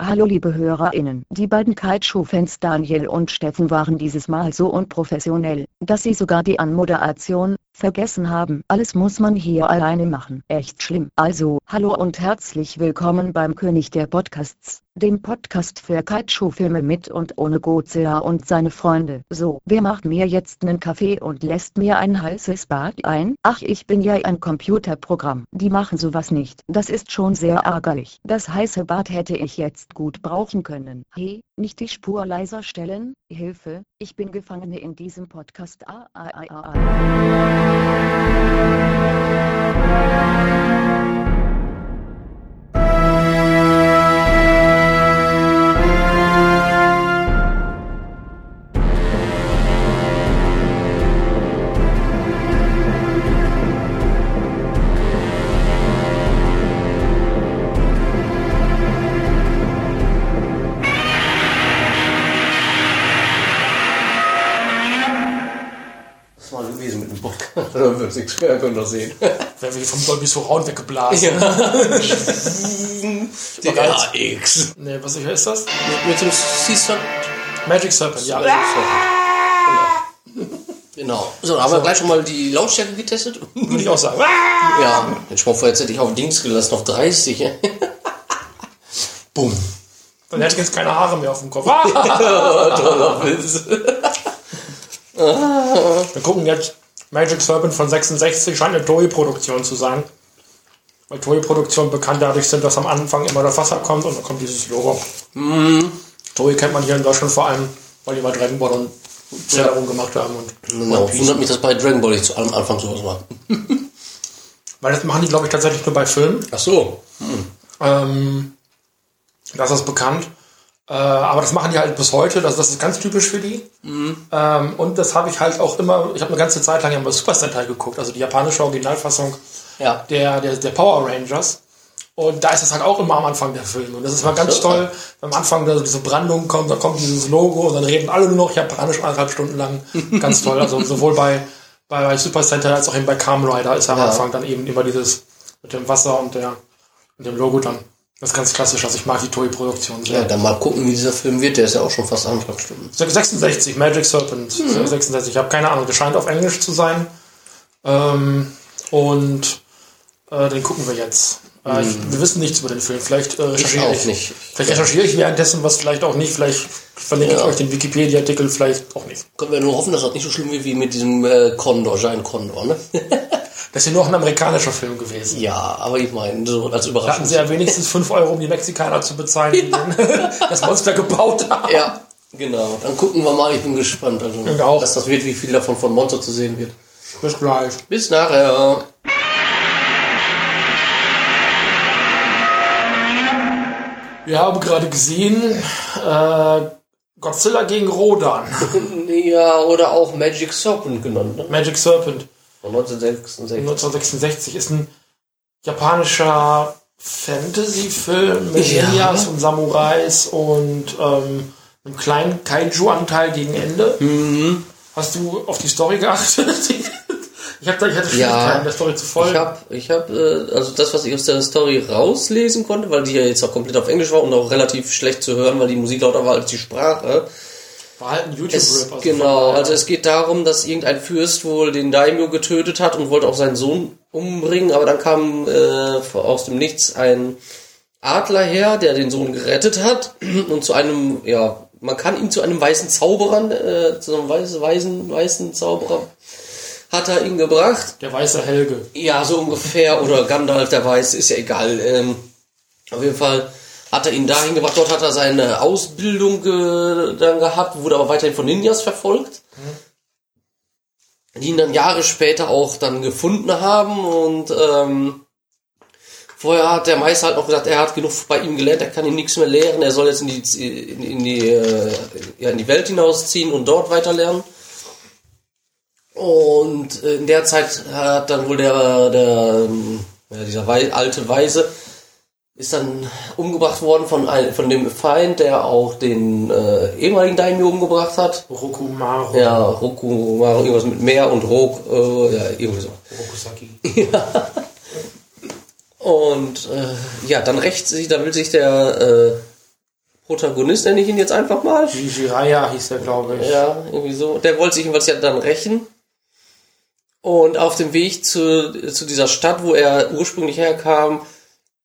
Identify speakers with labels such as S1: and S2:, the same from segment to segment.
S1: Hallo liebe HörerInnen, die beiden Kaiju-Fans Daniel und Steffen waren dieses Mal so unprofessionell, dass sie sogar die Anmoderation vergessen haben. Alles muss man hier alleine machen. Echt schlimm. Also, hallo und herzlich willkommen beim König der Podcasts, dem Podcast für Kaiju-Filme mit und ohne Godzilla und seine Freunde. So, wer macht mir jetzt nen Kaffee und lässt mir ein heißes Bad ein? Ach, ich bin ja ein Computerprogramm. Die machen sowas nicht. Das ist schon sehr ärgerlich. Das heiße Bad hätte ich jetzt gut brauchen können. Hey, nicht die Spur leiser stellen? Hilfe, ich bin Gefangene in diesem Podcast. Ah, ah, ah, ah,
S2: gewesen mit dem Podcast. Da wird nichts mehr, könnt ihr sehen.
S3: Werden wir vom Dolby Surround weggeblasen.
S2: Ja, X.
S3: Nee, was heißt das?
S2: Mit dem Season.
S3: Magic Serpent, ja.
S2: Genau. So, dann haben wir gleich schon mal die Lautstärke getestet.
S3: Würde ich auch sagen.
S2: Ja, ich hoffe, jetzt hätte ich auf Dings gelassen, auf 30. Bumm.
S3: Dann hätte ich jetzt keine Haare mehr auf dem Kopf.
S2: Toller Witz.
S3: Wir gucken jetzt Magic Serpent von 66, scheint eine Toei-Produktion zu sein. Weil Toei-Produktionen bekannt dadurch sind, dass am Anfang immer das Wasser kommt und dann kommt dieses Logo. Toei kennt man hier in Deutschland vor allem, weil die mal Dragon Ball und Sailor Moon gemacht haben. Und
S2: Genau, wundert mich, dass bei Dragon Ball nicht zu allem Anfang sowas war.
S3: weil das machen die, glaube ich, tatsächlich nur bei Filmen.
S2: Ach so.
S3: Ähm, das ist bekannt. Äh, aber das machen die halt bis heute. Das, das ist ganz typisch für die. Ähm, und das habe ich halt auch immer, ich habe eine ganze Zeit lang ja mal Super Sentai geguckt, also die japanische Originalfassung
S2: Ja.
S3: der, der, der Power Rangers. Und da ist das halt auch immer am Anfang der Film. Und das ist mal ganz toll, wenn am Anfang da so diese Brandung kommt, dann kommt dieses Logo und dann reden alle nur noch japanisch anderthalb Stunden lang. Ganz toll. Also sowohl bei, bei, bei Super Sentai als auch eben bei Kamen Rider ist am
S2: Ja.
S3: Anfang dann eben immer dieses mit dem Wasser und der mit dem Logo dann. Das ist ganz klassisch. Also ich mag die Toei-Produktion sehr.
S2: Ja, dann mal gucken, wie dieser Film wird. Der ist ja auch schon fast anderthalb Stunden.
S3: 66, Magic Serpent. 66, ich habe keine Ahnung, der scheint auf Englisch zu sein. Ähm, und äh, den gucken wir jetzt. Äh, ich, wir wissen nichts über den Film. Vielleicht äh, recherchiere
S2: auch
S3: ich,
S2: nicht.
S3: Vielleicht recherchiere ich währenddessen was, vielleicht auch nicht. Vielleicht verlinke ich
S2: Ja.
S3: euch den Wikipedia-Artikel, vielleicht auch nicht.
S2: Können wir nur hoffen, dass das nicht so schlimm wird wie mit diesem äh, Condor, Giant Condor, ne?
S3: Das ist ja nur auch ein amerikanischer Film gewesen.
S2: ja, aber ich meine, so als
S3: Da hatten
S2: Überraschung.
S3: sie ja wenigstens 5 Euro, um die Mexikaner zu bezahlen, die das Monster gebaut haben.
S2: Ja, genau. Dann gucken wir mal, ich bin gespannt. Also,
S3: Ich auch.
S2: dass das wird, wie viel davon von Monster zu sehen wird.
S3: Bis gleich.
S2: Bis nachher.
S3: Wir haben gerade gesehen, äh, Godzilla gegen Rodan.
S2: Ja, oder auch Magic Serpent genannt, ne?
S3: Magic Serpent.
S2: Von 1966.
S3: 1966 ist ein japanischer Fantasy-Film mit
S2: Ja.
S3: Ninjas und Samurais und ähm, einem kleinen Kaiju-Anteil gegen Ende. Hast du auf die Story geachtet? ich, hab da, ich hatte Schwierigkeiten, der Story zu
S2: Ich
S3: folgen.
S2: habe, ich hab, äh, also das, was ich aus der Story rauslesen konnte, weil die ja jetzt auch komplett auf Englisch war und auch relativ schlecht zu hören, weil die Musik lauter war als die Sprache.
S3: War halt ein YouTube-Rip. also
S2: genau,
S3: von
S2: also es geht darum, dass irgendein Fürst wohl den Daimyo getötet hat und wollte auch seinen Sohn umbringen, aber dann kam äh, aus dem Nichts ein Adler her, der den Sohn gerettet hat und zu einem, ja, man kann ihn zu einem weißen Zauberer, äh, zu einem weißen, weißen, weißen Zauberer, hat er ihn gebracht.
S3: Der weiße Helge.
S2: Ja, so ungefähr. Oder Gandalf, der Weiß, ist ja egal. Ähm, auf jeden Fall hat er ihn dahin gebracht. Dort hat er seine Ausbildung ge dann gehabt, wurde aber weiterhin von Ninjas verfolgt. Die ihn dann Jahre später auch dann gefunden haben und ähm, vorher hat der Meister halt noch gesagt, er hat genug bei ihm gelernt, er kann ihm nichts mehr lehren, er soll jetzt in die, in, in die, äh, ja, in die Welt hinausziehen und dort weiter lernen. Und äh, in der Zeit hat dann wohl der, der ähm, ja, dieser alte Weise ist dann umgebracht worden von, ein, von dem Feind, der auch den äh, ehemaligen Daimyo umgebracht hat.
S3: Rokumaru.
S2: Ja, Roku, war irgendwas mit Meer und Rok, äh, ja, irgendwie so.
S3: Rokusaki.
S2: Und äh, ja, dann rächt sich, dann will sich der, äh, Protagonist, nenne ich ihn jetzt einfach mal.
S3: Jiraya hieß der, glaube ich.
S2: Ja, irgendwie so. Der wollte sich jedenfalls ja dann rächen. Und auf dem Weg zu, zu dieser Stadt, wo er ursprünglich herkam,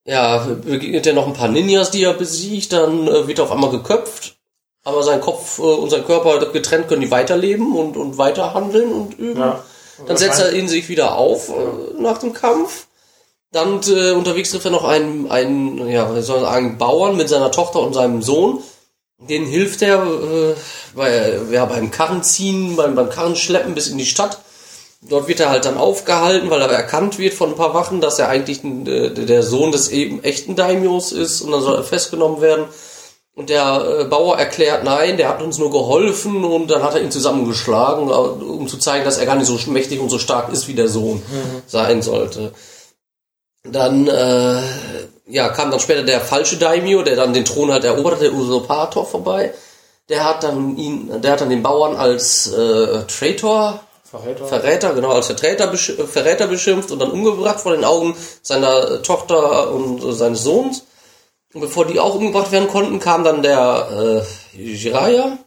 S2: ja, begegnet er noch ein paar Ninjas, die er besiegt, dann äh, wird er auf einmal geköpft. Aber sein Kopf äh, und sein Körper getrennt können die weiterleben und, und weiter handeln und üben.
S3: Ja.
S2: Dann setzt er ihn sich wieder auf äh, nach dem Kampf. Dann äh, unterwegs trifft er noch einen, einen, ja, soll sagen, Bauern mit seiner Tochter und seinem Sohn. Den hilft er äh, bei, ja, beim Karrenziehen, beim, beim Karrenschleppen bis in die Stadt. Dort wird er halt dann aufgehalten, weil er erkannt wird von ein paar Wachen, dass er eigentlich äh, der Sohn des eben echten Daimios ist und dann soll er festgenommen werden. Und der äh, Bauer erklärt, nein, der hat uns nur geholfen und dann hat er ihn zusammengeschlagen, äh, um zu zeigen, dass er gar nicht so mächtig und so stark ist, wie der Sohn sein sollte. Dann äh, ja, kam dann später der falsche Daimyo, der dann den Thron halt erobert, der Usurpator vorbei. Der hat dann ihn, der hat dann den Bauern als äh, Traitor
S3: Verräter.
S2: Verräter, genau, als Verräter, besch äh, Verräter beschimpft und dann umgebracht vor den Augen seiner äh, Tochter und äh, seines Sohns. Und bevor die auch umgebracht werden konnten, kam dann der äh, Jiraya,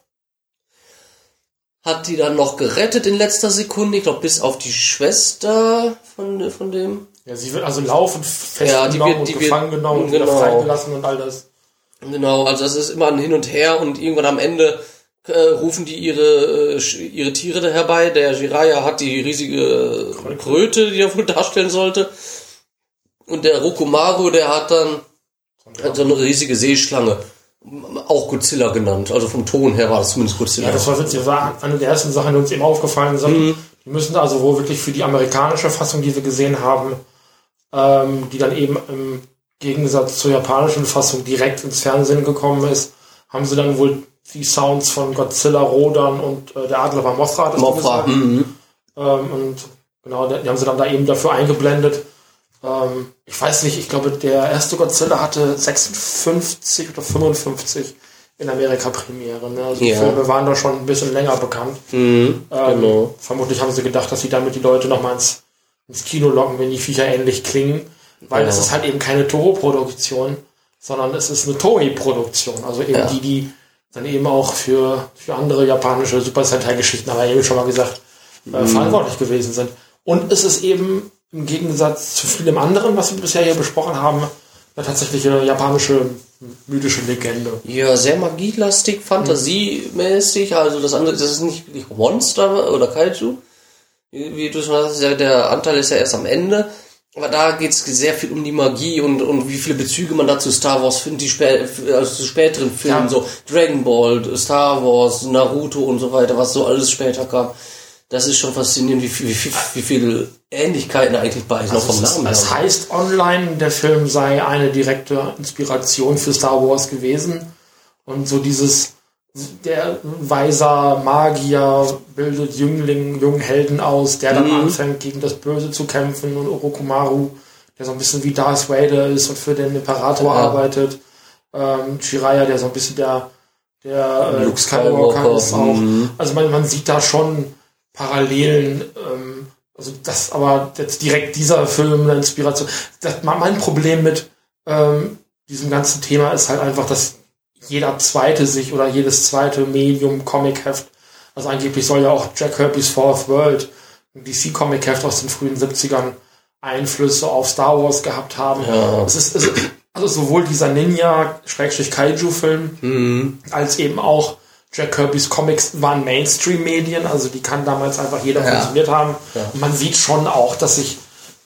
S2: hat die dann noch gerettet in letzter Sekunde, ich glaube bis auf die Schwester von, von dem.
S3: Ja, sie wird also laufend
S2: Ja,
S3: festgenommen
S2: wird- die
S3: und
S2: wird-
S3: gefangen genommen und wieder
S2: genau.
S3: freigelassen und all das.
S2: Genau, also das ist immer ein Hin und Her und irgendwann am Ende äh, rufen die ihre, äh, ihre Tiere da herbei. Der Jiraya hat die riesige äh, Kröte, die er wohl darstellen sollte. Und der Rokumaru, der hat dann hat so eine riesige Seeschlange. Auch Godzilla genannt. Also vom Ton her war das zumindest Godzilla.
S3: Ja, das war. Das war eine der ersten Sachen, die uns eben aufgefallen sind.
S2: Mhm.
S3: Die müssen also wohl wirklich für die amerikanische Fassung, die wir gesehen haben, ähm, die dann eben im Gegensatz zur japanischen Fassung direkt ins Fernsehen gekommen ist, haben sie dann wohl die Sounds von Godzilla, Rodan und äh, der Adler war Mothra, du
S2: Mothra. Mhm.
S3: Ähm, und genau, die haben sie dann da eben dafür eingeblendet. Ähm, ich weiß nicht, ich glaube, der erste Godzilla hatte 56 oder 55 in Amerika Premiere. Ne? Also die
S2: Ja.
S3: Filme waren da schon ein bisschen länger bekannt.
S2: Mhm.
S3: Ähm,
S2: Genau.
S3: Vermutlich haben sie gedacht, dass sie damit die Leute nochmal ins, ins Kino locken, wenn die Viecher ähnlich klingen. Weil
S2: Genau.
S3: es ist halt eben keine Toho-Produktion, sondern es ist eine Toei-Produktion. Also eben
S2: Ja.
S3: die, die dann eben auch für, für andere japanische Super Sentai-Geschichten, haben wir eben schon mal gesagt,
S2: Mhm.
S3: äh, verantwortlich gewesen sind. Und es ist eben im Gegensatz zu vielem anderen, was wir bisher hier besprochen haben, eine tatsächliche japanische mythische Legende.
S2: Ja, sehr magielastig, fantasiemäßig. Also das andere, das ist nicht wirklich Monster oder Kaiju. Wie du schon der, der Anteil ist ja erst am Ende. Aber da geht's sehr viel um die Magie und, und wie viele Bezüge man da zu Star Wars findet, die spä also zu späteren Filmen,
S3: Ja.
S2: so Dragon Ball, Star Wars, Naruto und so weiter, was so alles später kam. Das ist schon faszinierend, wie viel, wie viel, wie viele Ähnlichkeiten eigentlich bei ist, noch vom
S3: Es,
S2: Namen her.
S3: es heißt online, der Film sei eine direkte Inspiration für Star Wars gewesen. Und so dieses, der weiser Magier bildet Jüngling, jungen Helden aus, der dann anfängt, gegen das Böse zu kämpfen. Und Orokumaru, der so ein bisschen wie Darth Vader ist und für den Imperator
S2: Ja.
S3: arbeitet. Ähm, Jiraiya, der so ein bisschen der, der äh,
S2: Luke Skywalker,
S3: ist auch.
S2: mhm.
S3: Also man, man sieht da schon Parallelen, ähm, also das aber jetzt direkt dieser Film eine Inspiration. Das, mein Problem mit ähm, diesem ganzen Thema ist halt einfach, dass jeder zweite sich oder jedes zweite Medium Comic-Heft, also angeblich soll ja auch Jack Kirby's Fourth World, ein DC-Comic-Heft aus den frühen 70ern, Einflüsse auf Star Wars gehabt haben.
S2: Ja.
S3: Es ist, es also sowohl dieser Ninja-Kaiju-Film
S2: Mhm.
S3: als eben auch Jack Kirby's Comics waren Mainstream-Medien, also die kann damals einfach jeder
S2: Ja.
S3: konsumiert haben.
S2: Ja.
S3: Und man sieht schon auch, dass sich,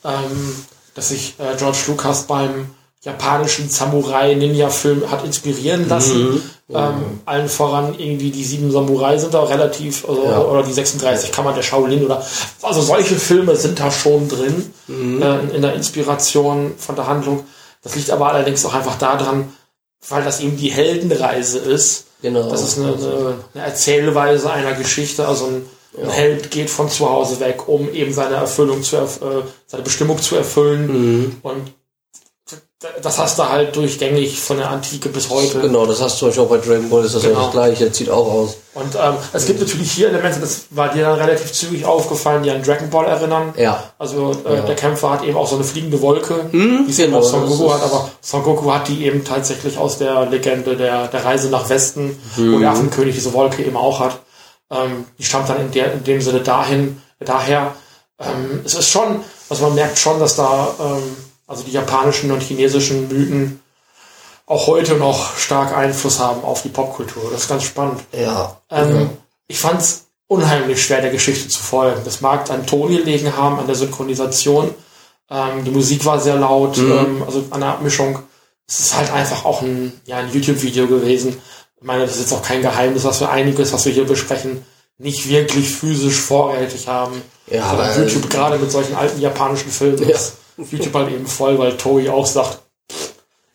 S3: ähm, dass sich äh, George Lucas beim japanischen Samurai-Ninja-Film hat inspirieren lassen. Ähm, allen voran irgendwie die sieben Samurai sind da relativ, also,
S2: Ja.
S3: oder die 36 Kammern der Shaolin oder, also solche Filme sind da schon drin, äh, in, der Inspiration von der Handlung. Das liegt aber allerdings auch einfach daran, weil das eben die Heldenreise ist.
S2: Genau.
S3: Das ist eine, eine, eine Erzählweise einer Geschichte. Also ein, ein Held geht von zu Hause weg, um eben seine Erfüllung zu erf äh, seine Bestimmung zu erfüllen. Und das hast du halt durchgängig von der Antike bis heute.
S2: Genau, das hast du auch bei Dragon Ball, ist das
S3: Genau.
S2: ja das gleiche, das sieht auch aus.
S3: Und ähm, es gibt natürlich hier Elemente, das war dir dann relativ zügig aufgefallen, die an Dragon Ball erinnern.
S2: Ja.
S3: Also äh, der Kämpfer hat eben auch so eine fliegende Wolke, wie es eben
S2: genau,
S3: auch Son Goku hat, aber Son Goku hat die eben tatsächlich aus der Legende der, der Reise nach Westen, wo der Affenkönig diese Wolke eben auch hat. Ähm, die stammt dann in, der, in dem Sinne dahin, daher. Ähm, es ist schon, also man merkt schon, dass da ähm, also die japanischen und chinesischen Mythen auch heute noch stark Einfluss haben auf die Popkultur. Das ist ganz spannend.
S2: Ja.
S3: Ähm, Ich fand es unheimlich schwer, der Geschichte zu folgen. Das mag an Ton gelegen haben, an der Synchronisation. Ähm, die Musik war sehr laut, ähm, also an der Abmischung. Es ist halt einfach auch ein, ja, ein YouTube-Video gewesen. Ich meine, das ist jetzt auch kein Geheimnis, dass wir einiges, was wir hier besprechen, nicht wirklich physisch vorrätig haben.
S2: Ja, aber-
S3: YouTube gerade mit solchen alten japanischen Filmen
S2: Ja.
S3: ist YouTube halt eben voll, weil Toei auch sagt, pff,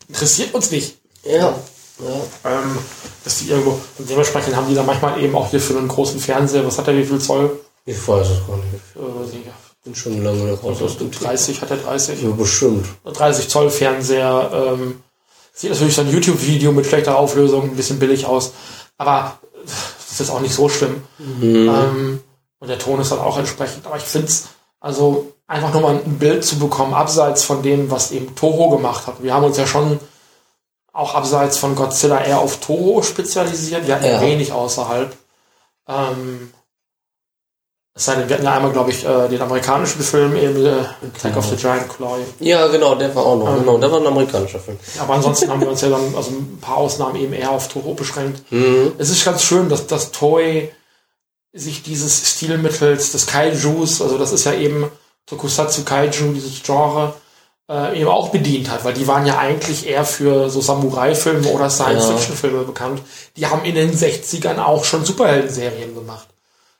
S3: interessiert uns nicht
S2: Ja. Ja.
S3: ähm, dass die irgendwo, und dementsprechend haben die dann manchmal eben auch hier für einen großen Fernseher, was hat der, wie viel Zoll?
S2: Ich weiß es gar nicht.
S3: Äh, nicht,
S2: Bin schon lange raus Thema.
S3: 30, hat er 30?
S2: Ja, bestimmt.
S3: 30 Zoll Fernseher, ähm, sieht natürlich so ein YouTube-Video mit schlechter Auflösung ein bisschen billig aus, aber das ist jetzt auch nicht so schlimm. Ähm, und der Ton ist dann auch entsprechend, aber ich finde es, also einfach nur mal ein Bild zu bekommen, abseits von dem, was eben Toho gemacht hat. Wir haben uns ja schon auch abseits von Godzilla eher auf Toho spezialisiert, wir hatten ja. Wenig außerhalb. Ähm, es sei denn, wir hatten ja einmal, glaube ich, äh, den amerikanischen Film, eben äh, Attack of the Giant Claw.
S2: Ja, genau, der war auch noch.
S3: Ähm.
S2: genau, der war ein amerikanischer Film.
S3: Aber ansonsten haben wir uns ja dann, also ein paar Ausnahmen eben eher auf Toho beschränkt.
S2: Mhm.
S3: Es ist ganz schön, dass das Toei sich dieses Stilmittels des Kaijus, also das ist ja eben Tokusatsu Kaiju, dieses Genre, äh, eben auch bedient hat, weil die waren ja eigentlich eher für so Samurai-Filme oder Science-Fiction-Filme bekannt. Die haben in den 60ern auch schon Superhelden-Serien gemacht.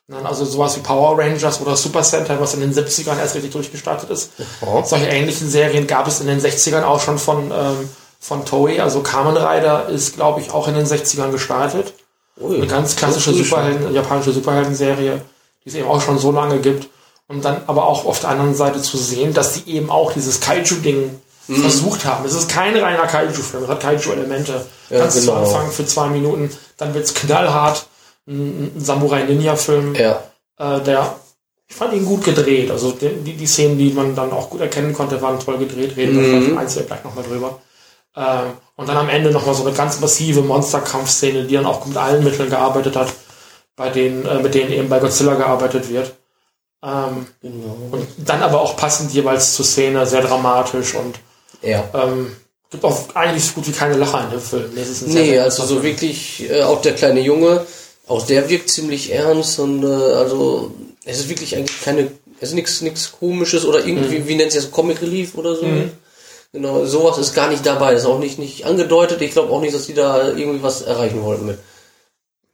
S3: Dann Also sowas wie Power Rangers oder Super Sentai, was in den 70ern erst richtig durchgestartet ist.
S2: Ja.
S3: Solche ähnlichen Serien gab es in den 60ern auch schon von, ähm, von Toei. Also Kamen Rider ist, glaube ich, auch in den 60ern gestartet.
S2: Ui,
S3: Eine ganz klassische Superhelden, japanische Superhelden-Serie, die es eben auch schon so lange gibt. Und dann aber auch auf der anderen Seite zu sehen, dass die eben auch dieses Kaiju-Ding
S2: Mhm.
S3: versucht haben. Es ist kein reiner Kaiju-Film, es hat Kaiju-Elemente.
S2: Ja,
S3: Ganz zu
S2: genau.
S3: Anfang für zwei Minuten, dann wird's knallhart. Ein, Samurai-Ninja-Film,
S2: Ja.
S3: äh, der, ich fand ihn gut gedreht. Also die, die, die Szenen, die man dann auch gut erkennen konnte, waren toll gedreht. Reden wir im Einzelnen gleich nochmal drüber. Ähm, und dann am Ende nochmal so eine ganz massive Monsterkampfszene, die dann auch mit allen Mitteln gearbeitet hat, bei denen, äh, mit denen eben bei Godzilla gearbeitet wird. Ähm,
S2: Genau.
S3: und dann aber auch passend jeweils zur Szene, sehr dramatisch und
S2: Ja.
S3: ähm, gibt auch eigentlich so gut wie keine Lacher in dem Film. Nee, es sehr,
S2: Nee,
S3: sehr
S2: also so wirklich, äh, auch der kleine Junge, auch der wirkt ziemlich ernst und äh, also es ist wirklich eigentlich keine, es ist nichts nichts komisches oder irgendwie, wie nennt sich das, Comic Relief oder so. Genau, sowas ist gar nicht dabei, ist auch nicht, nicht angedeutet. Ich glaube auch nicht, dass die da irgendwie was erreichen wollten mit.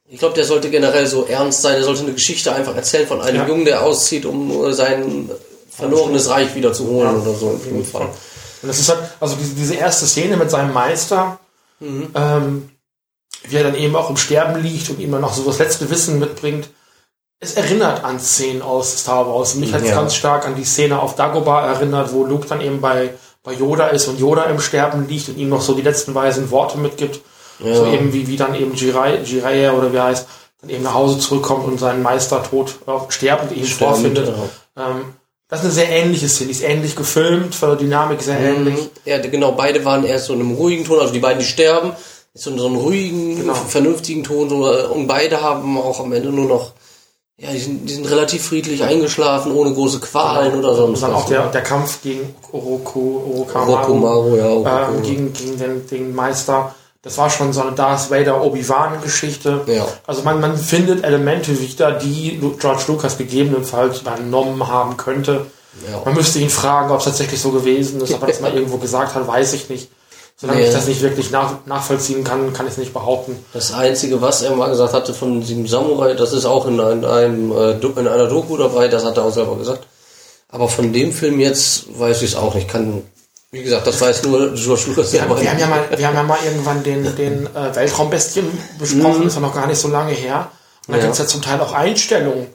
S2: Ich glaube, der sollte generell so ernst sein, der sollte eine Geschichte einfach erzählen von einem
S3: Ja.
S2: Jungen, der auszieht, um äh, sein verlorenes Reich wieder zu holen
S3: Ja,
S2: oder so.
S3: auf jeden Fall. Und das ist halt, also diese, diese erste Szene mit seinem Meister, ähm, wie er dann eben auch im Sterben liegt und ihm dann noch so das letzte Wissen mitbringt. Es erinnert an Szenen aus Star Wars. Mich hat es
S2: Ja.
S3: ganz stark an die Szene auf Dagobah erinnert, wo Luke dann eben bei, bei Yoda ist und Yoda im Sterben liegt und ihm noch so die letzten weisen Worte mitgibt. So eben wie, wie dann eben Jirai, Jiraiya oder wie heißt, dann eben nach Hause zurückkommt und seinen Meister tot, äh, sterbend eben vorfindet.
S2: ja.
S3: Ähm, das ist eine sehr ähnliche Szene, ist ähnlich gefilmt, von der Dynamik sehr ähnlich.
S2: Ja, genau, beide waren erst so in einem ruhigen Ton, also die beiden, die sterben, ist so in so einem ruhigen,
S3: Genau.
S2: vernünftigen Ton, so, äh, und beide haben auch am Ende nur noch, ja, die sind, die sind relativ friedlich eingeschlafen, ohne große Qualen oder sonst
S3: Und dann
S2: was.
S3: auch der, der Kampf gegen Oroku, Orochimaru,
S2: Orochimaru, ja, Orochimaru.
S3: ähm, gegen, gegen den, den Meister. Das war schon so eine Darth Vader Obi-Wan-Geschichte.
S2: Ja.
S3: Also man, man findet Elemente wieder, die George Lucas gegebenenfalls übernommen haben könnte.
S2: Ja.
S3: Man müsste ihn fragen, ob es tatsächlich so gewesen ist, ob er das mal irgendwo gesagt hat, weiß ich nicht. Solange
S2: Nee.
S3: ich das nicht wirklich nach, nachvollziehen kann, kann ich es nicht behaupten.
S2: Das Einzige, was er mal gesagt hatte von diesem Samurai, das ist auch in, einem, äh, in einer Doku dabei, das hat er auch selber gesagt. Aber von dem Film jetzt weiß ich es auch nicht. Kann, wie gesagt, das weiß nur George Lucas
S3: Wir
S2: selber.
S3: haben, wir haben, ja, mal, wir haben ja mal irgendwann den, den äh, Weltraumbestien besprochen, ist ja noch gar nicht so lange her. Und da
S2: Mhm. Ja.
S3: gibt es ja zum Teil auch Einstellungen,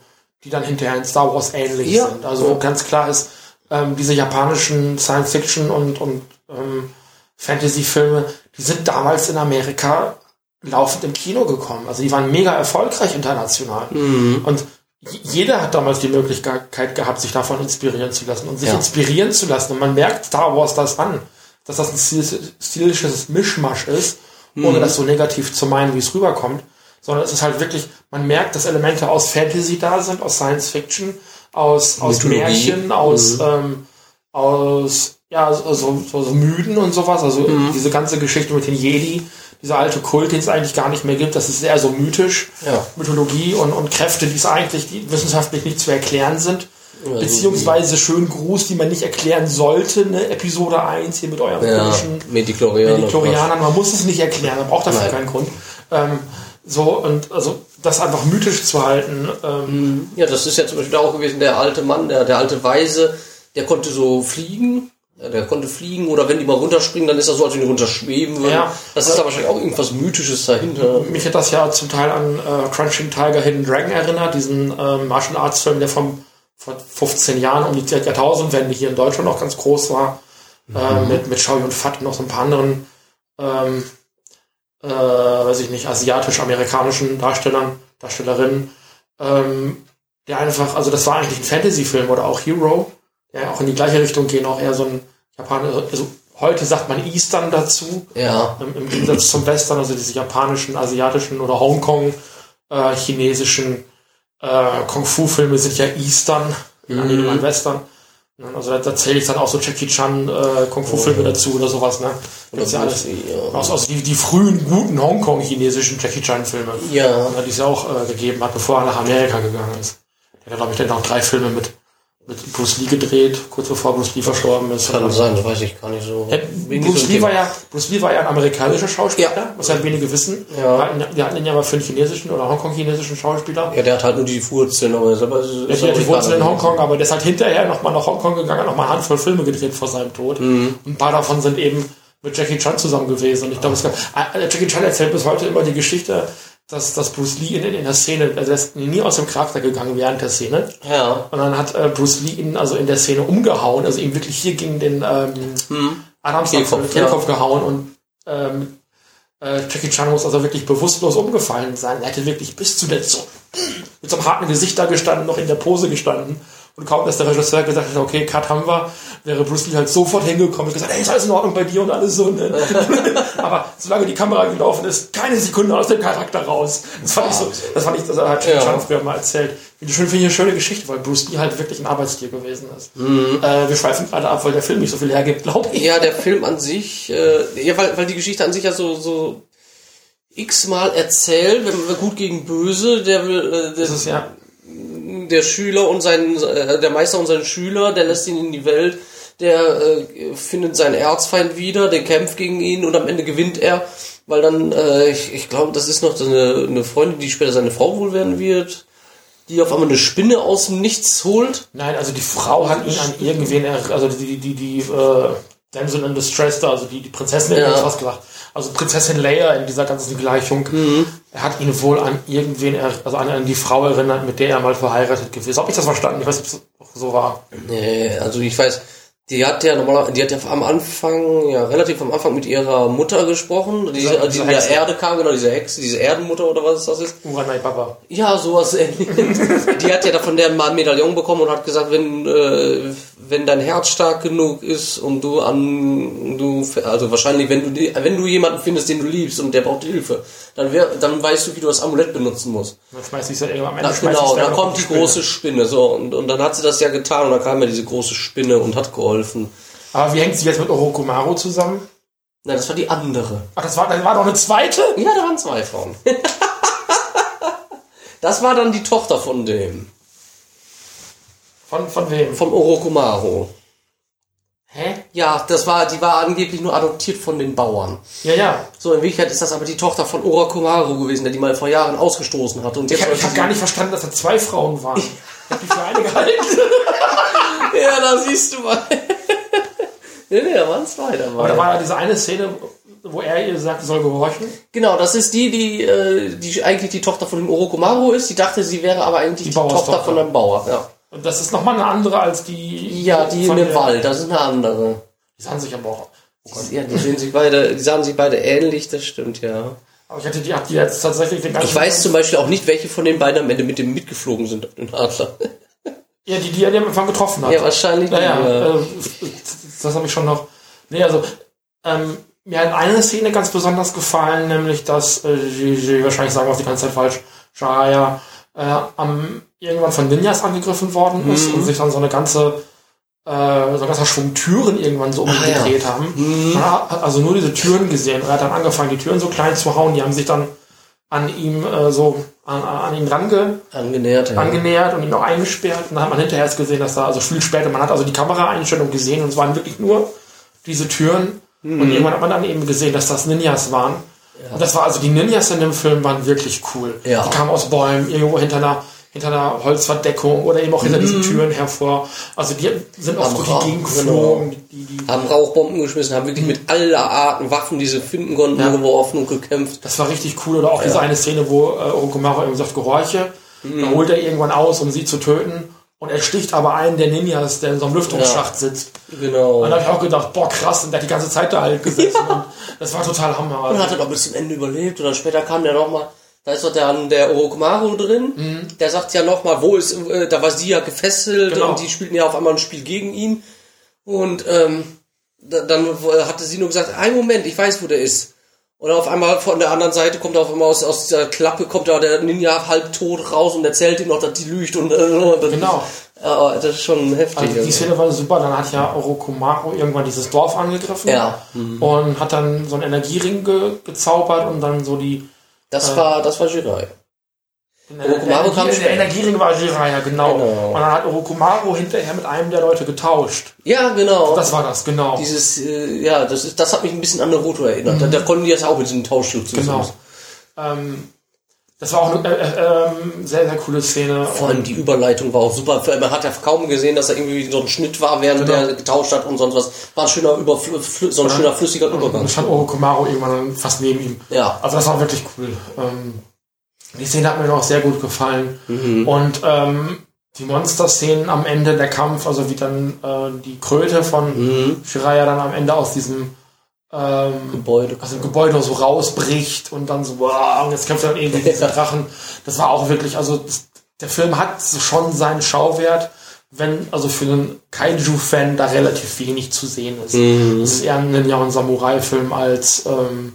S3: die dann hinterher in Star Wars ähnlich
S2: Ja.
S3: sind. Also wo ganz klar ist, ähm, diese japanischen Science-Fiction und, und ähm, Fantasy-Filme, die sind damals in Amerika laufend im Kino gekommen. Also die waren mega erfolgreich international. Und j- jeder hat damals die Möglichkeit gehabt, sich davon inspirieren zu lassen und sich
S2: Ja.
S3: inspirieren zu lassen. Und man merkt Star Wars das an, dass das ein stil- stilisches Mischmasch ist, ohne das so negativ zu meinen, wie es rüberkommt. Sondern es ist halt wirklich, man merkt, dass Elemente aus Fantasy da sind, aus Science Fiction, aus, aus
S2: Mythologie.
S3: Märchen, aus, ähm, aus ja, so, so, so, Mythen und sowas. Also diese ganze Geschichte mit den Jedi, dieser alte Kult, den es eigentlich gar nicht mehr gibt, das ist eher so mythisch.
S2: Ja.
S3: Mythologie und, und Kräfte, die es eigentlich die wissenschaftlich nicht zu erklären sind.
S2: Ja,
S3: Beziehungsweise schön Gruß, die man nicht erklären sollte, ne? Episode 1 hier mit euren
S2: Ja,
S3: komischen
S2: Mediklorianer.
S3: Mediklorianern, man muss es nicht erklären, man braucht dafür
S2: Nein.
S3: keinen Grund. Ähm, so, und also das einfach mythisch zu halten, ähm,
S2: Ja, das ist ja zum Beispiel auch gewesen, der alte Mann, der, der alte Weise, der konnte so fliegen. Ja, Der konnte fliegen oder wenn die mal runterspringen, dann ist das so, als wenn die runterschweben würden.
S3: Ja.
S2: Das ist da wahrscheinlich auch irgendwas Mythisches dahinter.
S3: Mich hat das ja zum Teil an äh, Crunching Tiger Hidden Dragon erinnert, diesen ähm, Martial Arts Film, der vom, vor 15 Jahren um die Jahrtausendwende hier in Deutschland auch ganz groß war, äh, mit, mit Shao Yun Fat und noch so ein paar anderen, ähm, äh, weiß ich nicht, asiatisch-amerikanischen Darstellern, Darstellerinnen, ähm, der einfach, also das war eigentlich ein Fantasy-Film oder auch Hero, der auch in die gleiche Richtung gehen, auch eher so ein Japaner, also heute sagt man Eastern dazu,
S2: Ja.
S3: im, im Gegensatz zum Western, also diese japanischen, asiatischen oder Hongkong, äh, chinesischen äh, Kung-Fu-Filme sind ja Eastern, mhm. Western. Ne, Also da, da zähle ich dann auch so Jackie Chan äh, Kung-Fu-Filme dazu oder sowas, ne? Gibt's ja alles.
S2: Ja.
S3: Aus, aus die, die frühen, guten Hongkong-chinesischen Jackie Chan-Filme.
S2: Ja.
S3: Die es ja auch äh, gegeben hat, bevor er nach Amerika gegangen ist. Der hat, glaube ich, dann noch drei Filme mit, mit Bruce Lee gedreht, kurz bevor Bruce Lee verstorben ist.
S2: Kann sein, das weiß ich gar nicht so.
S3: Ja,
S2: Wenig
S3: Bruce, Lee war ja, Bruce Lee war ja ein amerikanischer Schauspieler,
S2: Ja.
S3: was halt wenige wissen.
S2: Ja.
S3: Wir, hatten, ihn ja mal für einen chinesischen oder Hongkong-chinesischen Schauspieler.
S2: Ja, der hat halt nur die Wurzeln, aber ist
S3: Der hat die Wurzeln in. Hongkong, aber der ist halt hinterher nochmal nach Hongkong gegangen, hat nochmal eine Handvoll Filme gedreht vor seinem Tod.
S2: Mhm.
S3: Und ein paar davon sind eben mit Jackie Chan zusammen gewesen. Und ich glaube, es gab, äh, Jackie Chan erzählt bis heute immer die Geschichte, dass, dass Bruce Lee in, in der Szene, also er ist nie aus dem Charakter gegangen während der Szene.
S2: Ja.
S3: Und dann hat äh, Bruce Lee ihn also in der Szene umgehauen, also ihm wirklich hier gegen den ähm, Adamsapfel,
S2: Kehlkopf,
S3: Kehlkopf
S2: ja.
S3: gehauen und ähm, äh, Jackie Chan muss also wirklich bewusstlos umgefallen sein. Er hätte wirklich bis zuletzt so mit so einem harten Gesicht da gestanden, noch in der Pose gestanden. Und kaum, dass der Regisseur gesagt hat, okay, Cut haben wir, wäre Bruce Lee halt sofort hingekommen und gesagt, hey, ist alles in Ordnung bei dir und alles so. Ne? Aber solange die Kamera gelaufen ist, keine Sekunde aus dem Charakter raus. Das fand ich so, das fand ich, das hat
S2: Ja.
S3: Chan früher mal erzählt. Finde ich finde ich eine schöne Geschichte, weil Bruce Lee halt wirklich ein Arbeitstier gewesen ist. Äh, wir schweifen gerade ab, weil der Film nicht so viel hergibt, glaube ich.
S2: Ja, der Film an sich, äh, ja, weil, weil die Geschichte an sich ja so, so x-mal erzählt, wenn wir gut gegen böse, der, will, äh, der,
S3: Das ist ja,
S2: der Schüler und sein, äh, der Meister und sein Schüler, der lässt ihn in die Welt, der äh, findet seinen Erzfeind wieder, der kämpft gegen ihn und am Ende gewinnt er, weil dann, äh, ich, ich glaube, das ist noch eine, eine Freundin, die später seine Frau wohl werden wird, die auf einmal eine Spinne aus dem Nichts holt.
S3: nein, also die Frau hat ihn an irgendwen, also die, die, die, äh, Damsel in Distress da, also die, die Prinzessin,
S2: Ja.
S3: was gesagt. Also Prinzessin Leia in dieser ganzen Gleichung. Er hat ihn wohl an irgendwen, er- also an, an die Frau erinnert, mit der er mal verheiratet gewesen ist. Hab ich das verstanden? Ich weiß nicht, ob es so war.
S2: Nee, also ich weiß, die hat ja normaler, die hat ja am Anfang, ja relativ am Anfang mit ihrer Mutter gesprochen, die,
S3: Diese-
S2: die in der. Erde kam, genau, diese Hexe, diese Erdenmutter oder was das ist.
S3: Uranai Baba.
S2: Ja, sowas ähnliches. Die hat ja davon der mal ein Medaillon bekommen und hat gesagt, wenn, äh, wenn dein Herz stark genug ist und du an, du, also wahrscheinlich, wenn du, die- wenn du jemanden findest, den du liebst und der braucht Hilfe, dann wär, dann weißt du, wie du das Amulett benutzen musst.
S3: Dann schmeißt sich ja irgendwann am Ende
S2: Na, genau,
S3: sich
S2: da
S3: noch
S2: kommt die
S3: Spinne.
S2: große Spinne, so, und, und dann hat sie das ja getan und dann kam ja diese große Spinne und hat geholfen.
S3: Aber wie hängt sie jetzt mit Orochimaru zusammen?
S2: Nein, das war die andere.
S3: Ach, das war, das war doch eine zweite?
S2: Ja, da waren zwei Frauen. das war dann die Tochter von dem,
S3: Von, von wem?
S2: von Orochimaru.
S3: Hä?
S2: Ja, das war, die war angeblich nur adoptiert von den Bauern.
S3: Ja, ja.
S2: So, in Wirklichkeit ist das aber die Tochter von Orochimaru gewesen, der die mal vor Jahren ausgestoßen hatte. Und
S3: Ich
S2: jetzt
S3: habe hab gar nicht verstanden, dass da zwei Frauen waren. Ich hab die für eine gehalten.
S2: Ja, da siehst du mal. nee, nee, da waren zwei dabei.
S3: Aber da war ja diese eine Szene, wo er ihr sagt, sie soll gehorchen.
S2: Genau, das ist die, die, äh, die eigentlich die Tochter von dem Orochimaru ist. Die dachte, sie wäre aber eigentlich
S3: Die
S2: die, Tochter von einem Bauer. Ja,
S3: Und das ist nochmal eine andere als die.
S2: ja die in
S3: von
S2: dem Wald, das ist eine andere.
S3: Die sahen sich aber auch.
S2: Ja, die sehen sich beide, die sahen sich beide ähnlich, das stimmt, ja.
S3: Aber ich hatte die, die jetzt tatsächlich den ganzen
S2: Ich weiß zum Beispiel auch nicht, welche von den beiden am Ende mit dem mitgeflogen sind auf den Adler.
S3: Ja, die, die er am Anfang getroffen hat.
S2: Ja, wahrscheinlich.
S3: Naja,
S2: die, ja.
S3: äh, das habe ich schon noch. Nee, also, ähm, mir hat eine Szene ganz besonders gefallen, nämlich, dass, äh, die, die wahrscheinlich sagen wir auch die ganze Zeit falsch, Shaya äh, am, irgendwann von Ninjas angegriffen worden ist
S2: Mhm.
S3: und sich dann so eine ganze, äh, so ein ganzer Schwung Türen irgendwann so
S2: Ah, ja.
S3: umgedreht haben.
S2: Mhm.
S3: Man hat also nur diese Türen gesehen. Er hat dann angefangen, die Türen so klein zu hauen. Die haben sich dann an ihm äh, so an, an ihn range,
S2: Angenähert, ja.
S3: angenähert und ihn auch eingesperrt. Und dann hat man hinterher erst gesehen, dass da, also viel später, man hat also die Kameraeinstellung gesehen und es waren wirklich nur diese Türen.
S2: Mhm.
S3: Und irgendwann hat man dann eben gesehen, dass das Ninjas waren. Und das war also, die Ninjas in dem Film waren wirklich cool.
S2: Ja.
S3: Die kamen aus Bäumen, irgendwo hinter einer, hinter einer Holzverdeckung oder eben auch hinter diesen Türen hervor. Also die sind auch
S2: Mhm.
S3: Durch die
S2: Rauch,
S3: Gegend geflogen. Die, die,
S2: haben Rauchbomben geschmissen, haben wirklich mit aller Arten Waffen, die sie finden konnten,
S3: Ja.
S2: geworfen und gekämpft.
S3: Das war richtig cool. Oder auch diese eine Szene, wo äh, Orochimaru eben sagt, gehorche.
S2: Mhm.
S3: Dann holt er irgendwann aus, um sie zu töten. Und er sticht aber einen der Ninjas, der in so einem Lüftungsschacht sitzt.
S2: Genau.
S3: Und da habe ich auch gedacht, boah, krass, und der hat die ganze Zeit da halt gesessen. Und das war total Hammer.
S2: Und hat er doch bis zum Ende überlebt und dann später kam der nochmal, da ist doch dann der Orochimaru drin, der sagt ja nochmal, wo ist, äh, da war sie ja gefesselt
S3: Genau.
S2: und die spielten ja auf einmal ein Spiel gegen ihn und ähm, da, dann hatte sie nur gesagt, ein Moment, ich weiß, wo der ist. Und auf einmal von der anderen Seite kommt auf einmal aus, aus dieser Klappe kommt da der Ninja halb tot raus und erzählt ihm noch, dass die lügt und, äh, und das,
S3: Genau.
S2: Ja, das ist schon heftig.
S3: Also die Szene war super. Dann hat ja Orochimaru irgendwann dieses Dorf angegriffen.
S2: Ja.
S3: Und hat dann so einen Energiering ge gezaubert und dann so die...
S2: das war, das war Jirai. Orochimaru
S3: der,
S2: kam später.
S3: der Energiering war Jiraiya, genau.
S2: Genau.
S3: Und dann hat Orochimaru hinterher mit einem der Leute getauscht.
S2: Ja, genau.
S3: Das war das, genau.
S2: Dieses, äh, ja, das ist, das hat mich ein bisschen an Naruto erinnert. Da, da konnten die jetzt auch mit diesem Tauschschutz
S3: Genau. Ähm, das war auch eine äh, äh, ähm, sehr, sehr coole Szene.
S2: Vor allem die Überleitung war auch super. Man hat ja kaum gesehen, dass da irgendwie so ein Schnitt war, während
S3: Genau.
S2: der getauscht hat und sonst was. War ein schöner, Überfl so ein schöner flüssiger
S3: Und
S2: Übergang.
S3: dann stand Orochimaru irgendwann fast neben ihm.
S2: Ja.
S3: Also das war wirklich cool. Ähm, die Szene hat mir auch sehr gut gefallen. Und ähm, die Monster-Szenen am Ende, der Kampf, also wie dann äh, die Kröte von Shiraya dann am Ende aus diesem ähm,
S2: Gebäude.
S3: aus dem Gebäude so rausbricht und dann so, wow, und jetzt kämpft er dann irgendwie gegen diesen Drachen. Das war auch wirklich, also das, der Film hat schon seinen Schauwert, wenn, also für einen Kaiju-Fan da relativ wenig zu sehen ist. Es ist eher ein Ninja- und Samurai-Film als ähm,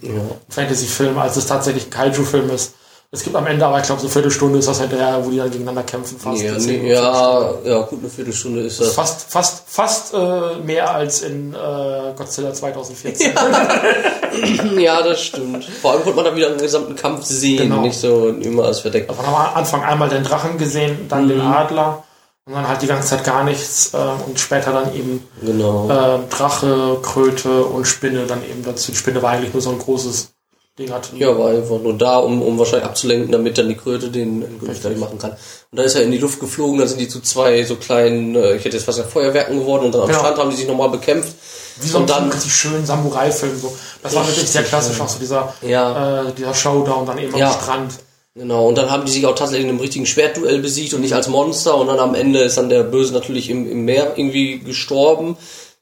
S3: Fantasy-Film, als es tatsächlich ein Kaiju-Film ist. Es gibt am Ende aber, ich glaube, so eine Viertelstunde ist das hinterher, wo die dann gegeneinander kämpfen fast.
S2: Ja, nee, ja, ja, gut, eine Viertelstunde ist das.
S3: Fast, fast, fast äh, mehr als in äh, Godzilla 2014.
S2: Ja, das stimmt. Vor allem konnte man da wieder einen gesamten Kampf sehen,
S3: Genau.
S2: nicht so immer als verdeckt.
S3: Man hat am Anfang einmal den Drachen gesehen, dann den Adler und dann halt die ganze Zeit gar nichts äh, und später dann eben
S2: Genau.
S3: äh, Drache, Kröte und Spinne dann eben dazu. Die Spinne war eigentlich nur so ein großes Ding hat.
S2: Ja, war einfach nur da, um, um wahrscheinlich abzulenken, damit dann die Kröte den Endgültig fertig machen kann. Und da ist er in die Luft geflogen, dann sind die zu zwei so kleinen, äh, ich hätte jetzt fast gesagt Feuerwerken geworden und dann am
S3: Ja.
S2: Strand haben die sich nochmal bekämpft.
S3: Wie so ein
S2: und dann,
S3: richtig schönen Samurai-Film. So. Das war wirklich sehr klassisch, auch so dieser,
S2: Ja.
S3: äh, dieser Showdown dann eben
S2: Ja.
S3: am Strand.
S2: genau, und dann haben die sich auch tatsächlich in einem richtigen Schwertduell besiegt und nicht als Monster und dann am Ende ist dann der Böse natürlich im, im Meer irgendwie gestorben.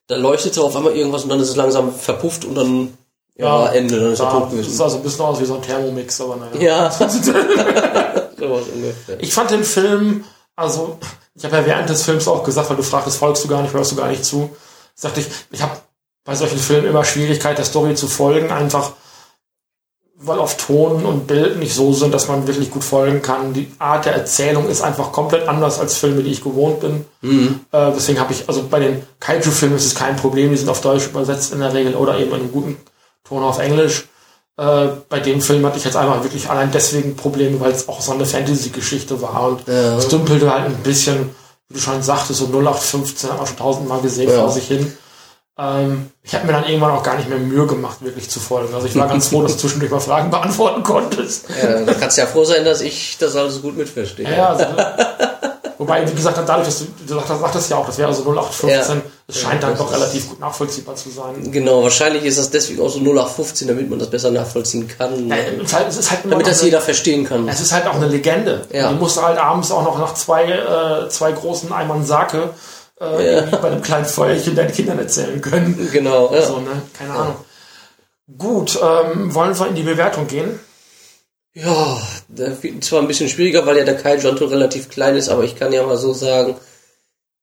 S2: Da leuchtete auf einmal irgendwas und dann ist es langsam verpufft und dann, ja, Ende, dann ist er
S3: Ja,
S2: tot
S3: das
S2: gewesen.
S3: sah so ein bisschen aus wie so ein Thermomix, aber naja.
S2: Ja.
S3: Ich fand den Film, also ich habe ja während des Films auch gesagt, weil du fragtest, folgst du gar nicht, hörst du gar nicht zu, sagte ich, ich habe bei solchen Filmen immer Schwierigkeit, der Story zu folgen, einfach weil oft Ton und Bild nicht so sind, dass man wirklich gut folgen kann. Die Art der Erzählung ist einfach komplett anders als Filme, die ich gewohnt bin. Äh, deswegen habe ich, also bei den Kaiju-Filmen ist es kein Problem, die sind auf Deutsch übersetzt in der Regel oder eben in einem guten Ton auf Englisch. Äh, bei dem Film hatte ich jetzt einfach wirklich allein deswegen Probleme, weil es auch so eine Fantasy-Geschichte war und
S2: Ja.
S3: es dümpelte halt ein bisschen, wie du schon sagtest, so 0815 haben wir schon tausendmal gesehen
S2: Ja.
S3: vor sich hin. Ähm, ich habe mir dann irgendwann auch gar nicht mehr Mühe gemacht, wirklich zu folgen. Also ich war ganz froh, dass du zwischendurch mal Fragen beantworten konntest.
S2: Ja, da kannst du ja froh sein, dass ich das alles gut mitverstehe.
S3: Ja, also, wobei, wie gesagt, dadurch, dass du, du sagtest, ja auch, das wäre so 0815,
S2: Ja.
S3: es scheint dann
S2: das
S3: doch relativ gut nachvollziehbar zu sein.
S2: Genau, wahrscheinlich ist das deswegen auch so 0815, damit man das besser nachvollziehen kann.
S3: Ja, es ist halt, halt
S2: damit das
S3: eine-
S2: jeder verstehen kann.
S3: Es ist halt auch eine Legende.
S2: Ja.
S3: Die musste halt abends auch noch nach zwei, äh, zwei großen Eimern Sake äh, irgendwie bei einem kleinen Feuerchen deinen Kindern erzählen können.
S2: Genau, ja.
S3: So, ne? Keine Ahnung. Gut, ähm, wollen wir in die Bewertung gehen?
S2: Ja, das wird zwar ein bisschen schwieriger, weil ja der Kaiju relativ klein ist, aber ich kann ja mal so sagen,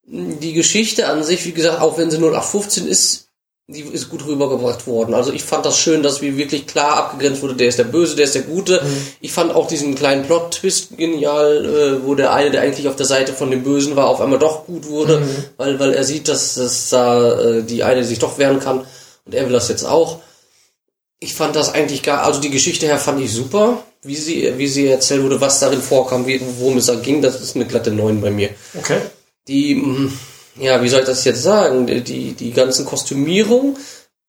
S2: die Geschichte an sich, wie gesagt, auch wenn sie 0815 ist, die ist gut rübergebracht worden. Also ich fand das schön, dass wie wirklich klar abgegrenzt wurde, der ist der Böse, der ist der Gute.
S3: Mhm.
S2: Ich fand auch diesen kleinen Plot-Twist genial, äh, wo der eine, der eigentlich auf der Seite von dem Bösen war, auf einmal doch gut wurde,
S3: Mhm.
S2: weil, weil er sieht, dass, dass da äh, die eine sich doch wehren kann und er will das jetzt auch. Ich fand das eigentlich gar, also die Geschichte her fand ich super, wie sie, wie sie erzählt wurde, was darin vorkam, wie, worum es da ging, das ist eine glatte 9 bei mir.
S3: Okay.
S2: Die, mm, ja, wie soll ich das jetzt sagen? Die, die, ganzen Kostümierung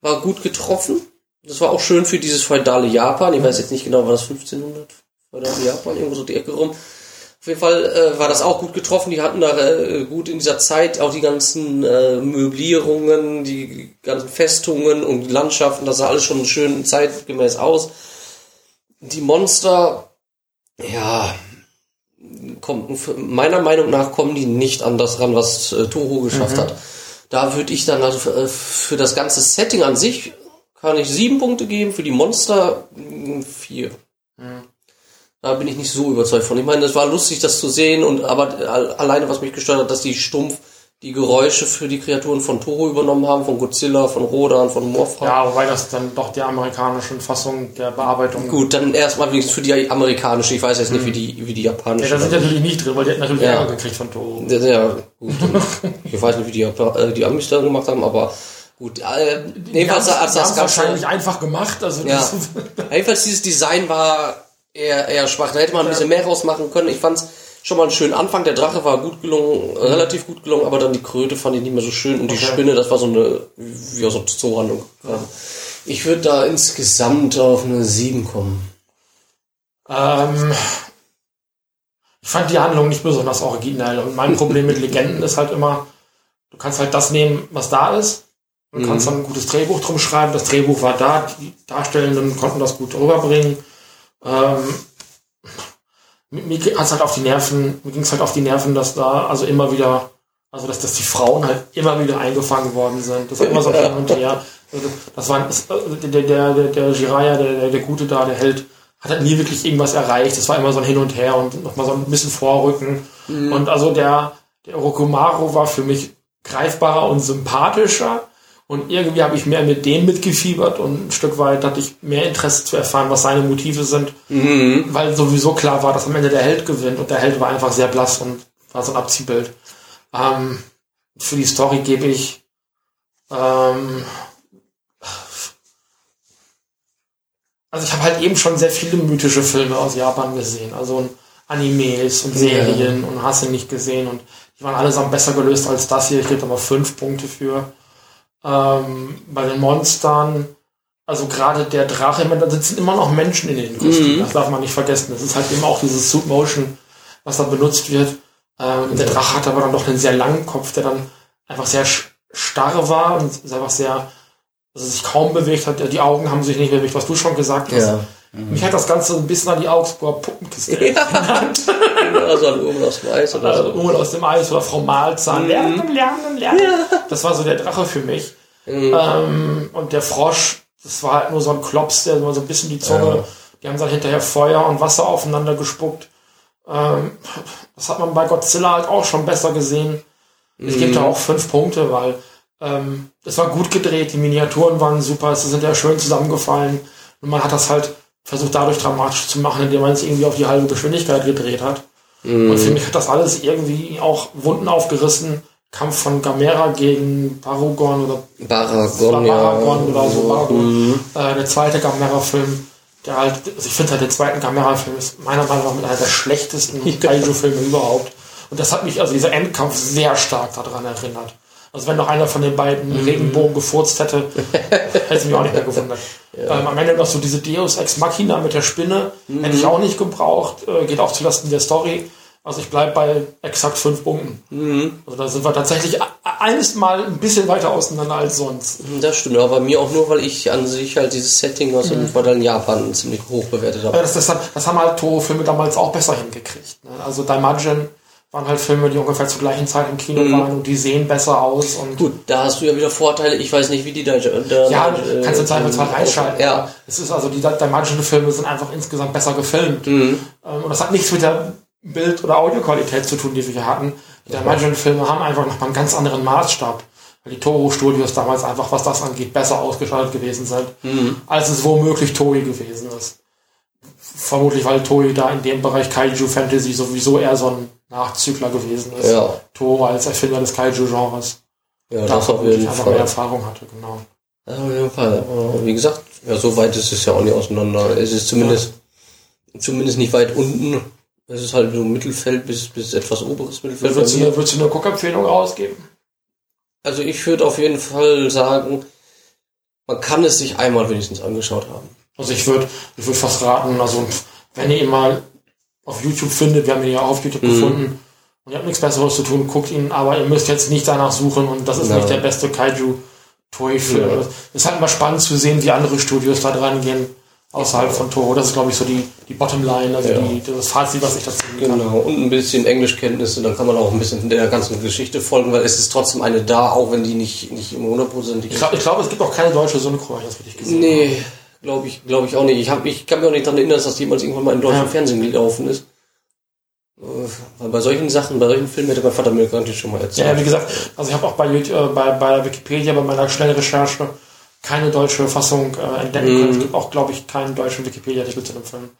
S2: war gut getroffen. Das war auch schön für dieses feudale Japan. Ich weiß jetzt nicht genau, war das 1500? Feudale Japan, irgendwo so die Ecke rum. Auf jeden Fall äh, war das auch gut getroffen. Die hatten da äh, gut in dieser Zeit auch die ganzen äh, Möblierungen, die ganzen Festungen und Landschaften. Das sah alles schon schön zeitgemäß aus. Die Monster, ja, kommt, meiner Meinung nach kommen die nicht an das ran, was äh, Toho geschafft hat. Da würde ich dann also für, äh, für das ganze Setting an sich kann ich sieben Punkte geben, für die Monster mh, vier. Da bin ich nicht so überzeugt von. Ich meine, es war lustig, das zu sehen, und aber al- alleine, was mich gestört hat, dass die stumpf die Geräusche für die Kreaturen von Toho übernommen haben, von Godzilla, von Rodan, von Morpha.
S3: Ja, wobei das dann doch die amerikanischen Fassung der Bearbeitung.
S2: Gut, dann erstmal wenigstens für die amerikanische. Ich weiß jetzt nicht, wie die, wie die japanische.
S3: Ja, da sind natürlich nicht drin, weil die hätten natürlich
S2: Ja.
S3: Ärger gekriegt von Toho.
S2: Ja, ja, gut. ich weiß nicht, wie die, Japa- äh, die Amis da gemacht haben, aber gut. Äh, jedenfalls als das
S3: wahrscheinlich einfach gemacht. Also
S2: ja. jedenfalls dieses Design war eher, eher schwach. Da hätte man ein bisschen mehr rausmachen können. Ich fand's schon mal einen schönen Anfang. Der Drache war gut gelungen, äh, relativ gut gelungen, aber dann die Kröte fand ich nicht mehr so schön und die
S3: Okay.
S2: Spinne, das war so eine, wie aus einer Zoohandlung. Ich würde da insgesamt auf eine 7 kommen.
S3: ähm, ich fand die Handlung nicht besonders originell. Und mein Problem mit Legenden ist halt immer, du kannst halt das nehmen, was da ist. Und kannst dann ein gutes Drehbuch drum schreiben. Das Drehbuch war da, die Darstellenden konnten das gut rüberbringen. Ähm, mir mir hat's halt auf die Nerven, mir ging's halt auf die Nerven, dass da also immer wieder, also dass, dass die Frauen halt immer wieder eingefangen worden sind. Das war immer so ein Hin und Her. Also Das war das, äh, der, der, der, der Jiraiya, der, der, der Gute da, der Held, hat halt nie wirklich irgendwas erreicht. Das war immer so ein Hin und Her und nochmal so ein bisschen Vorrücken. Und also der, der Orochimaru war für mich greifbarer und sympathischer. Und irgendwie habe ich mehr mit dem mitgefiebert und ein Stück weit hatte ich mehr Interesse zu erfahren, was seine Motive sind, weil sowieso klar war, dass am Ende der Held gewinnt und der Held war einfach sehr blass und war so ein Abziehbild. Ähm, für die Story gebe ich ähm, also ich habe halt eben schon sehr viele mythische Filme aus Japan gesehen, also Animes und Serien und hast du nicht gesehen und die waren allesamt besser gelöst als das hier. Ich gebe da mal fünf Punkte für. Ähm, bei den Monstern, also gerade der Drache, da sitzen immer noch Menschen in den Kostümen, das darf man nicht vergessen. Das ist halt eben auch dieses Suit Motion, was da benutzt wird. Ähm, der Drache hat aber dann doch einen sehr langen Kopf, der dann einfach sehr starr war und ist einfach sehr, also sich kaum bewegt hat. Die Augen haben sich nicht bewegt, was du schon gesagt hast.
S2: Ja.
S3: Mich hat das Ganze ein bisschen an die Augsburger Puppenkiste erinnert.
S2: Also ein Urban aus dem Eis oder
S3: Also
S2: so.
S3: Urmel aus dem Eis oder Frau Malzahn. Lernen, lernen, lernen. Das war so der Drache für mich. Ähm, und der Frosch, das war halt nur so ein Klops, der so ein bisschen die Zunge, die haben dann hinterher Feuer und Wasser aufeinander gespuckt. Ähm, das hat man bei Godzilla halt auch schon besser gesehen. Ich gebe da auch fünf Punkte, weil ähm, das war gut gedreht, die Miniaturen waren super, es sind ja schön zusammengefallen und man hat das halt versucht dadurch dramatisch zu machen, indem man es irgendwie auf die halbe Geschwindigkeit gedreht hat. Und für mich hat das alles irgendwie auch Wunden aufgerissen. Kampf von Gamera gegen Barugon oder
S2: Baragon, ja.
S3: Baragon oder so. Baragon. Äh, der zweite Gamera-Film, der halt, also ich finde halt, der zweite Gamera-Film ist meiner Meinung nach mit einer der schlechtesten Kaiju-Filme überhaupt. Und das hat mich, also dieser Endkampf sehr stark daran erinnert. Also wenn noch einer von den beiden Regenbogen gefurzt hätte, hätte es mich auch nicht mehr gewundert. Ähm, am Ende noch so diese Deus Ex Machina mit der Spinne, hätte ich auch nicht gebraucht, äh, geht auch zulasten der Story. Also ich bleibe bei exakt fünf Punkten. Also da sind wir tatsächlich eines Mal ein bisschen weiter auseinander als sonst.
S2: Das stimmt, aber bei mir auch nur, weil ich an sich halt dieses Setting aus dem feudalen Japan ziemlich hoch bewertet habe.
S3: Aber das, das, das haben halt Toho-Filme damals auch besser hingekriegt. Ne? Also Daimajin waren halt Filme, die ungefähr zur gleichen Zeit im Kino
S2: Mhm.
S3: waren und die sehen besser aus und
S2: Gut, da hast du ja wieder Vorteile. Ich weiß nicht, wie die da. da
S3: ja,
S2: äh,
S3: kannst du Zweifel zwar reinschalten.
S2: Ja.
S3: Es ist also, die Dimension Filme sind einfach insgesamt besser gefilmt.
S2: Mhm.
S3: Ähm, Und das hat nichts mit der Bild- oder Audioqualität zu tun, die wir hier hatten. Die Dimension Filme haben einfach nochmal einen ganz anderen Maßstab. Weil die Toho Studios damals einfach, was das angeht, besser ausgestattet gewesen sind, als es womöglich Toei gewesen ist. Vermutlich, weil Toei da in dem Bereich Kaiju Fantasy sowieso eher so ein Nachzügler gewesen ist.
S2: Ja.
S3: Toho als Erfinder des Kaiju-Genres.
S2: Ja,
S3: Da
S2: das auf jeden
S3: einfach mehr
S2: Fall.
S3: Erfahrung hatte, genau.
S2: Ja, auf jeden Fall. Aber wie gesagt, ja, so weit ist es ja auch nicht auseinander. Es ist zumindest, zumindest nicht weit unten. Es ist halt so Mittelfeld bis, bis etwas oberes Mittelfeld.
S3: Würdest du, würdest du eine Guckempfehlung rausgeben?
S2: Also ich würde auf jeden Fall sagen, man kann es sich einmal wenigstens angeschaut haben.
S3: Also ich würde ich würd fast raten, also wenn ihr mal auf YouTube findet, wir haben ihn ja auch auf YouTube gefunden und ihr habt nichts Besseres zu tun, guckt ihn, aber ihr müsst jetzt nicht danach suchen und das ist
S2: Ja.
S3: nicht der beste Kaiju Toy Film.
S2: Ja.
S3: Es ist halt immer spannend zu sehen, wie andere Studios da dran gehen, außerhalb von Toho. Das ist, glaube ich, so die, die Bottomline, also
S2: Ja.
S3: die, das Fazit, was ich dazu kann.
S2: Genau, und ein bisschen Englischkenntnisse, dann kann man auch ein bisschen der ganzen Geschichte folgen, weil es ist trotzdem eine da, auch wenn die nicht, nicht im hundertprozentigen...
S3: Ich glaube, glaub, es gibt auch keine deutsche Synchro, wenn ich das richtig gesehen habe.
S2: Glaube ich, glaube ich auch nicht. Ich, hab, ich kann mir auch nicht daran erinnern, dass das jemals irgendwann mal im deutschen
S3: Ja.
S2: Fernsehen gelaufen ist. Äh, Weil bei solchen Sachen, bei solchen Filmen hätte mein Vater mir garantiert schon mal erzählt.
S3: Ja, wie gesagt, also ich habe auch bei, YouTube, äh, bei, bei Wikipedia, bei meiner Schnellrecherche keine deutsche Fassung äh, entdecken
S2: Mhm.
S3: können. Es gibt auch, glaube ich, keinen deutschen Wikipedia-Artikel zu dem Film.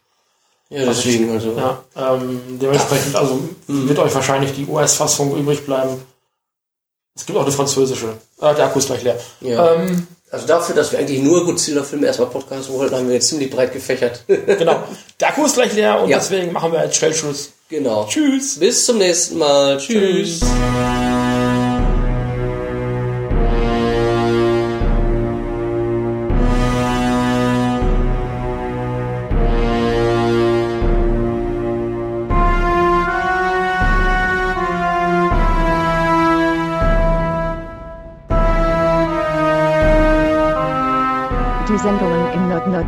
S2: Ja, deswegen also.
S3: Ja, ähm, dementsprechend, also wird euch wahrscheinlich die US-Fassung übrig bleiben. Es gibt auch eine französische. Äh, der Akku ist gleich leer.
S2: Ja.
S3: Ähm,
S2: Also dafür, dass wir eigentlich nur Godzilla-Filme erstmal podcasten wollten, haben wir jetzt ziemlich breit gefächert.
S3: genau. Der Akku ist gleich leer und
S2: Ja.
S3: deswegen machen wir jetzt Schnellschluss.
S2: genau.
S3: Tschüss.
S2: Bis zum nächsten Mal. Tschüss.
S1: Die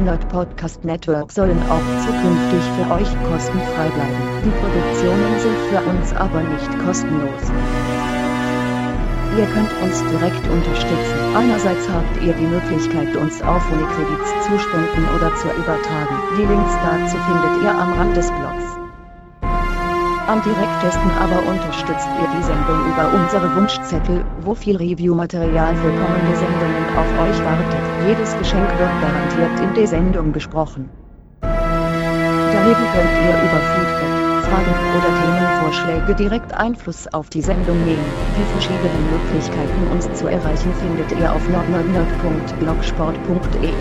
S1: Nerd Podcast Network sollen auch zukünftig für euch kostenfrei bleiben. Die Produktionen sind für uns aber nicht kostenlos. Ihr könnt uns direkt unterstützen. Einerseits habt ihr die Möglichkeit, uns auf Unikredits zu spenden oder zu übertragen. Die Links dazu findet ihr am Rand des Blogs. Am direktesten aber unterstützt ihr die Sendung über unsere Wunschzettel, wo viel Review-Material für kommende Sendungen auf euch wartet. Jedes Geschenk wird garantiert in der Sendung besprochen. Daneben könnt ihr über Feedback, Fragen oder Themenvorschläge direkt Einfluss auf die Sendung nehmen. Die verschiedenen Möglichkeiten uns zu erreichen findet ihr auf nordnordnerd.blogsport.de.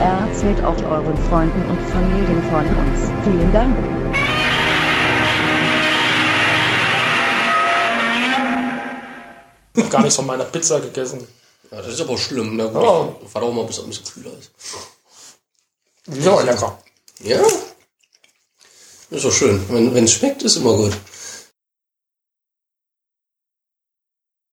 S1: Erzählt auch euren Freunden und Familien von uns. Vielen Dank.
S3: Noch gar nichts von meiner Pizza gegessen.
S2: Ja, das ist aber schlimm. Na gut,
S3: Oh.
S2: war doch mal, bis es ein bisschen kühler
S3: ist. Aber lecker.
S2: Ja? Ist doch schön. Wenn es schmeckt, ist immer gut.